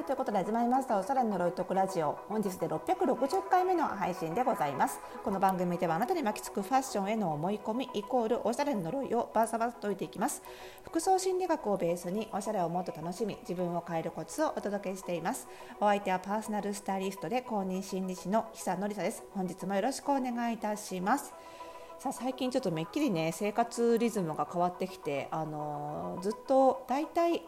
はいということで始まりましたおしゃれのロイトクラジオ。本日で660回目の配信でございます。この番組ではあなたに巻きつくファッションへの思い込みイコールおしゃれの呪いをバーサバと解いていきます。服装心理学をベースにおしゃれをもっと楽しみ自分を変えるコツをお届けしています。お相手はパーソナルスタイリストで公認心理師の久野里沙です。本日もよろしくお願いいたします。さあ最近ちょっとめっきりね生活リズムが変わってきてあのー、ずっとだいたい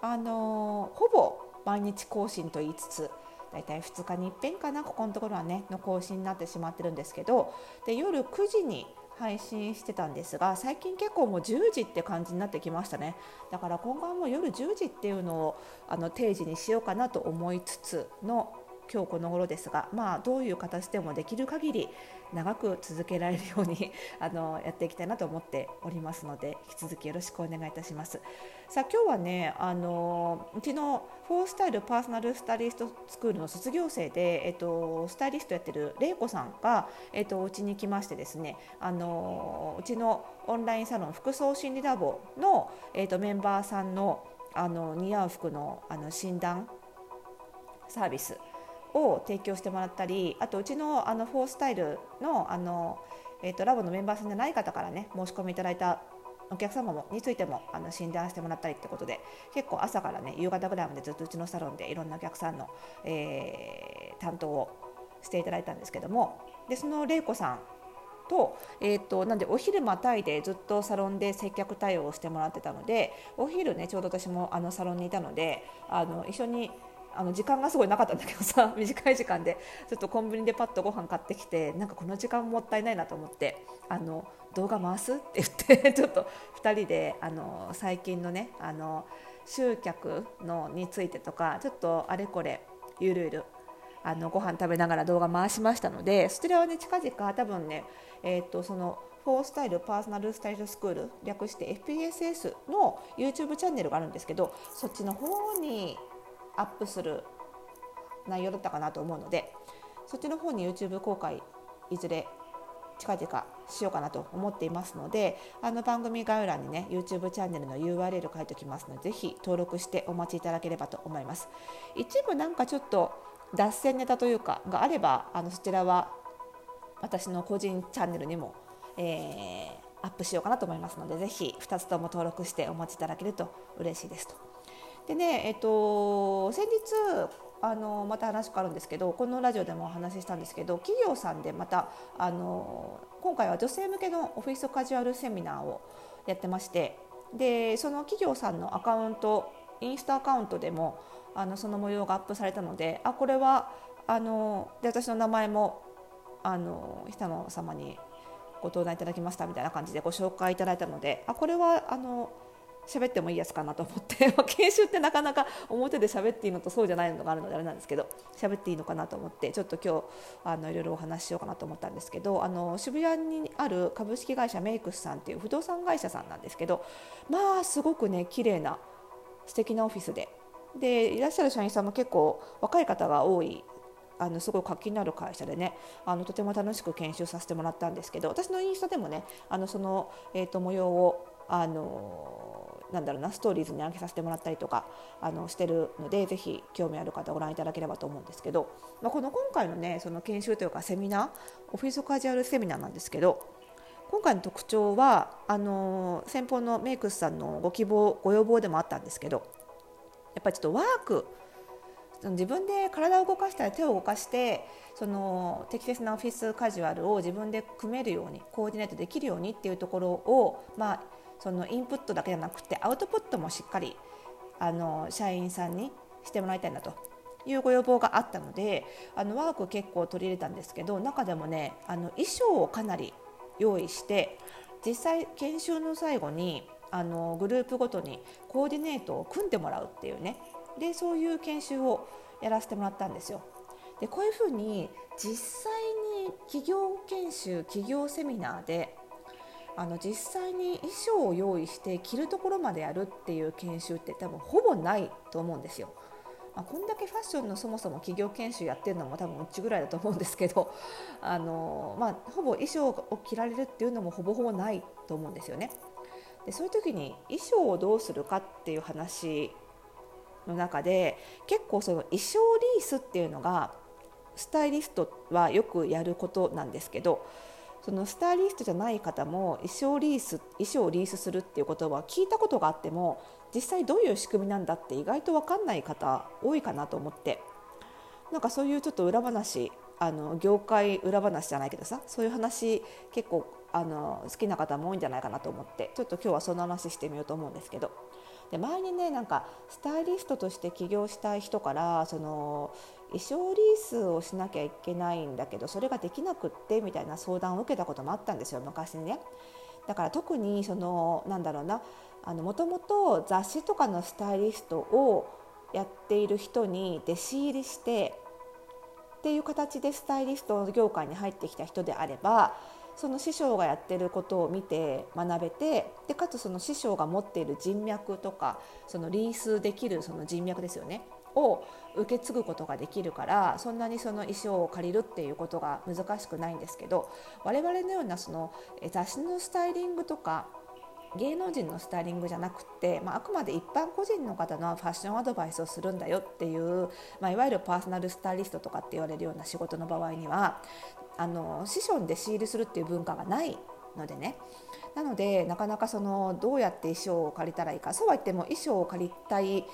あのー、ほぼ毎日更新と言いつつ大体2日にいっぺんかなここのところはねの更新になってしまってるんですけどで夜9時に配信してたんですが最近結構もう10時って感じになってきましたね。だから今後はもう夜10時っていうのをあの定時にしようかなと思いつつの今日この頃ですが、まあ、どういう形でもできる限り長く続けられるように あのやっていきたいなと思っておりますので引き続きよろしくお願いいたします。さあ今日はねあのうちのフォースタイルパーソナルスタイリストスクールの卒業生で、えっと、スタイリストやってる玲子さんが、えっと、うちに来ましてですねあのうちのオンラインサロン服装心理ラボの、えっと、メンバーさんのあの似合う服のあの診断サービスを提供してもらったりあとうちのあのフォースタイルのあの、えーと、ラボのメンバーさんじゃない方からね申し込みいただいたお客様もについてもあの診断してもらったりってことで結構朝からね夕方ぐらいまでずっとうちのサロンでいろんなお客さんの、えー、担当をしていただいたんですけどもでその玲子さんと,、えーと、なんでお昼またいでずっとサロンで接客対応をしてもらってたのでお昼ねちょうど私もあのサロンにいたのであの一緒にあの時間がすごいなかったんだけどさ 短い時間でちょっとコンビニでパッとご飯買ってきてなんかこの時間もったいないなと思ってあの動画回すって言って ちょっと2人であの最近のねあの集客のについてとかちょっとあれこれゆるゆるあのご飯食べながら動画回しましたのでそちらはね近々多分ねえっ、とそのフォースタイルパーソナルスタイルスクール略して FPSS の YouTube チャンネルがあるんですけどそっちの方にアップする内容だったかなと思うのでそっちの方に YouTube 公開いずれ近々しようかなと思っていますのであの番組概要欄にね YouTube チャンネルの URL 書いておきますのでぜひ登録してお待ちいただければと思います。一部なんかちょっと脱線ネタというかがあればあのそちらは私の個人チャンネルにも、えー、アップしようかなと思いますのでぜひ2つとも登録してお待ちいただけると嬉しいですと。でね、えっと、先日あのまた話変わるんですけどこのラジオでもお話ししたんですけど企業さんでまたあの今回は女性向けのオフィスカジュアルセミナーをやってましてでその企業さんのアカウントインスタアカウントでもあのその模様がアップされたのであこれはあので私の名前もあの久野様にご登壇いただきましたみたいな感じでご紹介いただいたのであこれはあの喋ってもいいやつかなと思って。研修ってなかなか表で喋っていいのとそうじゃないのがあるのであれなんですけど喋っていいのかなと思ってちょっと今日あのいろいろお話ししようかなと思ったんですけどあの渋谷にある株式会社メイクスさんっていう不動産会社さんなんですけどまあすごくね綺麗な素敵なオフィスで。でいらっしゃる社員さんも結構若い方が多いあのすごい活気のある会社でねあのとても楽しく研修させてもらったんですけど私のインスタでもねあのその、えーと模様をあのなんだろうなストーリーズに上げさせてもらったりとかあのしてるのでぜひ興味ある方ご覧いただければと思うんですけど、まあ、この今回のねその研修というかセミナーオフィスカジュアルセミナーなんですけど今回の特徴はあの先方のメイクスさんのご希望ご要望でもあったんですけどやっぱりちょっとワーク自分で体を動かしたり手を動かしてその適切なオフィスカジュアルを自分で組めるようにコーディネートできるようにっていうところを、まあ、そのインプットだけじゃなくてアウトプットもしっかりあの社員さんにしてもらいたいなというご要望があったのであのワーク結構取り入れたんですけど中でもねあの衣装をかなり用意して実際研修の最後にあのグループごとにコーディネートを組んでもらうっていうねでそういう研修をやらせてもらったんですよ。でこういうふうに実際に企業研修企業セミナーであの実際に衣装を用意して着るところまでやるっていう研修って多分ほぼないと思うんですよ。まあ、こんだけファッションのそもそも企業研修やってるのも多分うちぐらいだと思うんですけど あの、まあ、ほぼ衣装を着られるっていうのもほぼほぼないと思うんですよね。でそういう時に衣装をどうするかっていう話の中で結構その衣装リースっていうのがスタイリストはよくやることなんですけどそのスタイリストじゃない方も衣装リース衣装をリースするっていうことは聞いたことがあっても実際どういう仕組みなんだって意外と分かんない方多いかなと思って。なんかそういうちょっと裏話あの業界裏話じゃないけどさそういう話結構あの好きな方も多いんじゃないかなと思ってちょっと今日はその話してみようと思うんですけど。で前にねなんかスタイリストとして起業したい人からその衣装リースをしなきゃいけないんだけどそれができなくってみたいな相談を受けたこともあったんですよ昔にね。だから特にそのなんだろうなもともと雑誌とかのスタイリストをやっている人に弟子入りしてっていう形でスタイリスト業界に入ってきた人であればその師匠がやってることを見て学べてでかつその師匠が持っている人脈とかそのリースできるその人脈ですよねを受け継ぐことができるからそんなにその衣装を借りるっていうことが難しくないんですけど我々のようなその雑誌のスタイリングとか芸能人のスタイリングじゃなくて、まあ、あくまで一般個人の方のファッションアドバイスをするんだよっていう、まあ、いわゆるパーソナルスタイリストとかって言われるような仕事の場合にはあの師匠で仕入れするっていう文化がないのでね。なのでなかなかそのどうやって衣装を借りたらいいかそうは言っても衣装を借りたい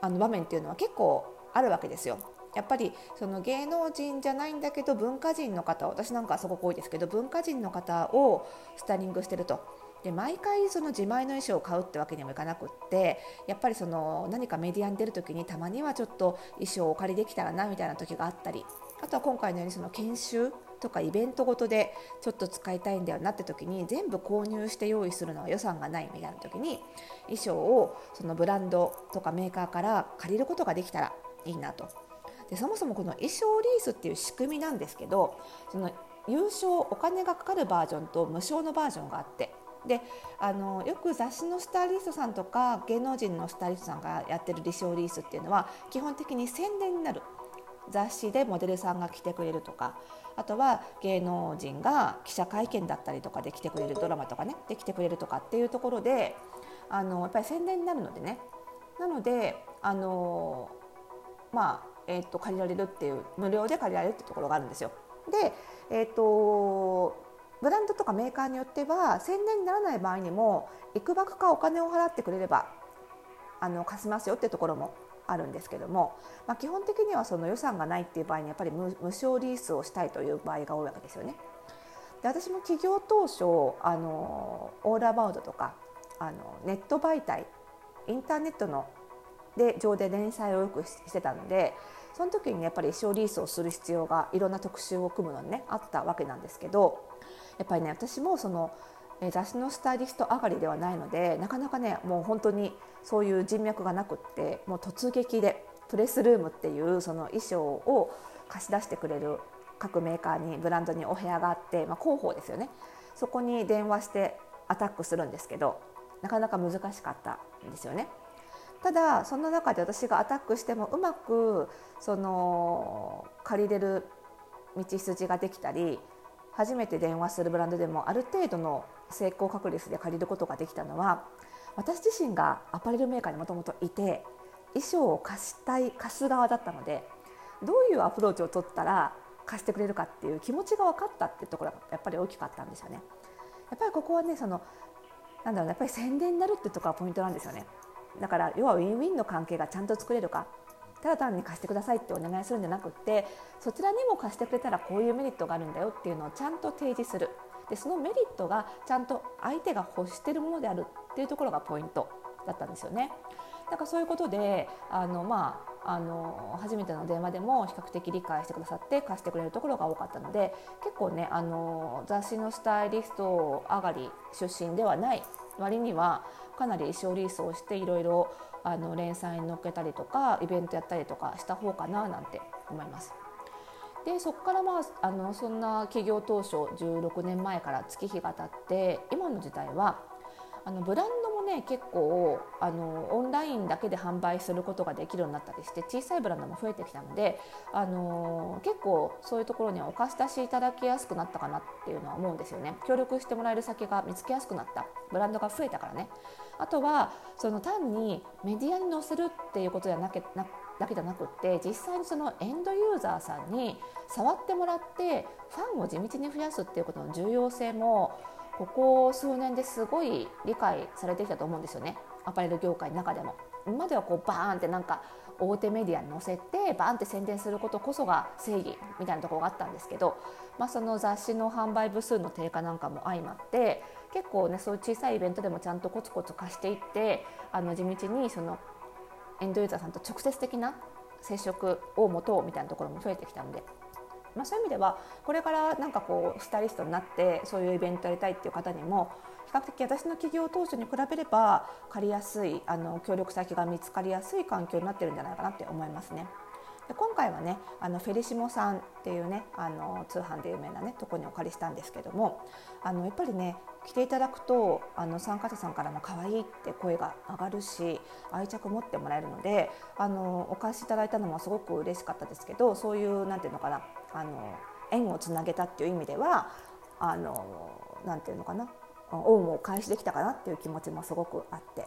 あの場面っていうのは結構あるわけですよ。やっぱりその芸能人じゃないんだけど文化人の方私なんかはすごく多いですけど文化人の方をスタイリングしてると。で毎回その自前の衣装を買うってわけにもいかなくってやっぱりその何かメディアに出る時にたまにはちょっと衣装をお借りできたらなみたいな時があったりあとは今回のようにその研修とかイベントごとでちょっと使いたいんだよなって時に全部購入して用意するのは予算がないみたいな時に衣装をそのブランドとかメーカーから借りることができたらいいなと。でそもそもこの衣装リースっていう仕組みなんですけどその優勝お金がかかるバージョンと無償のバージョンがあってであのよく雑誌のスタイリストさんとか芸能人のスタイリストさんがやってる衣装リースっていうのは基本的に宣伝になる雑誌でモデルさんが来てくれるとかあとは芸能人が記者会見だったりとかで来てくれるドラマとかねで来てくれるとかっていうところであのやっぱり宣伝になるのでねなのであのまあえーと、借りられるっていう無料で借りられるっていうところがあるんですよ。で、えーと、ブランドとかメーカーによっては宣伝にならない場合にもいくばくかお金を払ってくれればあの貸しますよってところもあるんですけども、まあ、基本的にはその予算がないっていう場合にやっぱり無償リースをしたいという場合が多いわけですよね。で私も起業当初あのオールアバウトとかあのネット媒体インターネットので上で連載をよくしてたのでその時にやっぱり衣装リースをする必要がいろんな特集を組むのにねあったわけなんですけどやっぱりね私もその雑誌のスタイリスト上がりではないのでなかなかねもう本当にそういう人脈がなくってもう突撃でプレスルームっていうその衣装を貸し出してくれる各メーカーにブランドにお部屋があって、まあ、広報ですよねそこに電話してアタックするんですけどなかなか難しかったんですよね。ただその中で私がアタックしてもうまくその借りれる道筋ができたり初めて電話するブランドでもある程度の成功確率で借りることができたのは私自身がアパレルメーカーにもともといて衣装を貸したい貸す側だったのでどういうアプローチを取ったら貸してくれるかっていう気持ちが分かったっていうところがやっぱり大きかったんですよね。やっぱりここはねそのなんだろうやっぱり宣伝になるっていうところがポイントなんですよね。だから要はウィンウィンの関係がちゃんと作れるかただ単に貸してくださいってお願いするんじゃなくってそちらにも貸してくれたらこういうメリットがあるんだよっていうのをちゃんと提示するでそのメリットがちゃんと相手が欲してるものであるっていうところがポイントだったんですよね。だからそういうことであの、まあ、あの初めての電話でも比較的理解してくださって貸してくれるところが多かったので結構ねあの雑誌のスタイリスト上がり出身ではない割にはかなり衣装リースをしていろいろあの連載に載っけたりとかイベントやったりとかした方かななんて思います。でそこからまああのそんな企業当初16年前から月日が経って今の時代はあのブランね結構あのオンラインだけで販売することができるようになったりして小さいブランドも増えてきたのであの結構そういうところにお貸し出しいただきやすくなったかなっていうのは思うんですよね。協力してもらえる先が見つけやすくなったブランドが増えたからね。あとはその単にメディアに載せるっていうことじゃなけなだけじゃなくって実際にそのエンドユーザーさんに触ってもらってファンを地道に増やすっていうことの重要性もここ数年ですごい理解されてきたと思うんですよねアパレル業界の中でも。今まではこうバーンってなんか大手メディアに載せてバーンって宣伝することこそが正義みたいなところがあったんですけど、まあ、その雑誌の販売部数の低下なんかも相まって結構ねそういう小さいイベントでもちゃんとコツコツ貸していってあの地道にそのエンドユーザーさんと直接的な接触を持とうみたいなところも増えてきたのでまあ、そういう意味ではこれからなんかこうスタイリストになってそういうイベントやりたいっていう方にも比較的私の企業当初に比べれば借りやすいあの協力先が見つかりやすい環境になってるんじゃないかなって思いますね。で今回はねあのフェリシモさんっていうねあの通販で有名なねとこにお借りしたんですけどもあのやっぱりね着ていただくとあの参加者さんからも可愛いって声が上がるし愛着持ってもらえるのであのお貸しいただいたのもすごく嬉しかったですけどそういうなんていうのかなあの縁をつなげたっていう意味ではあのなんていうのかな恩を返しできたかなっていう気持ちもすごくあって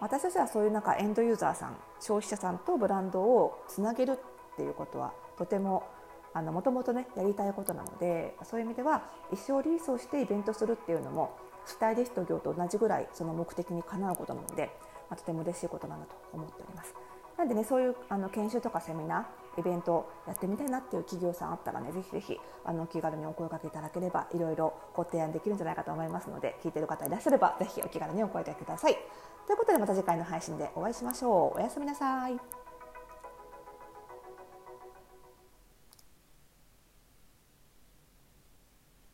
私たちはそういうなんかエンドユーザーさん消費者さんとブランドをつなげるっていうことはとてももともとねやりたいことなのでそういう意味では一生リリースをしてイベントするっていうのもスタイリスト業と同じぐらいその目的にかなうことなので、まあ、とても嬉しいことなんだと思っております。なんでねそういうあの研修とかセミナーイベントやってみたいなっていう企業さんあったらねぜひぜひあの気軽にお声かけいただければいろいろご提案できるんじゃないかと思いますので聞いてる方いらっしゃればぜひお気軽にお声かけください。ということでまた次回の配信でお会いしましょう。おやすみなさい。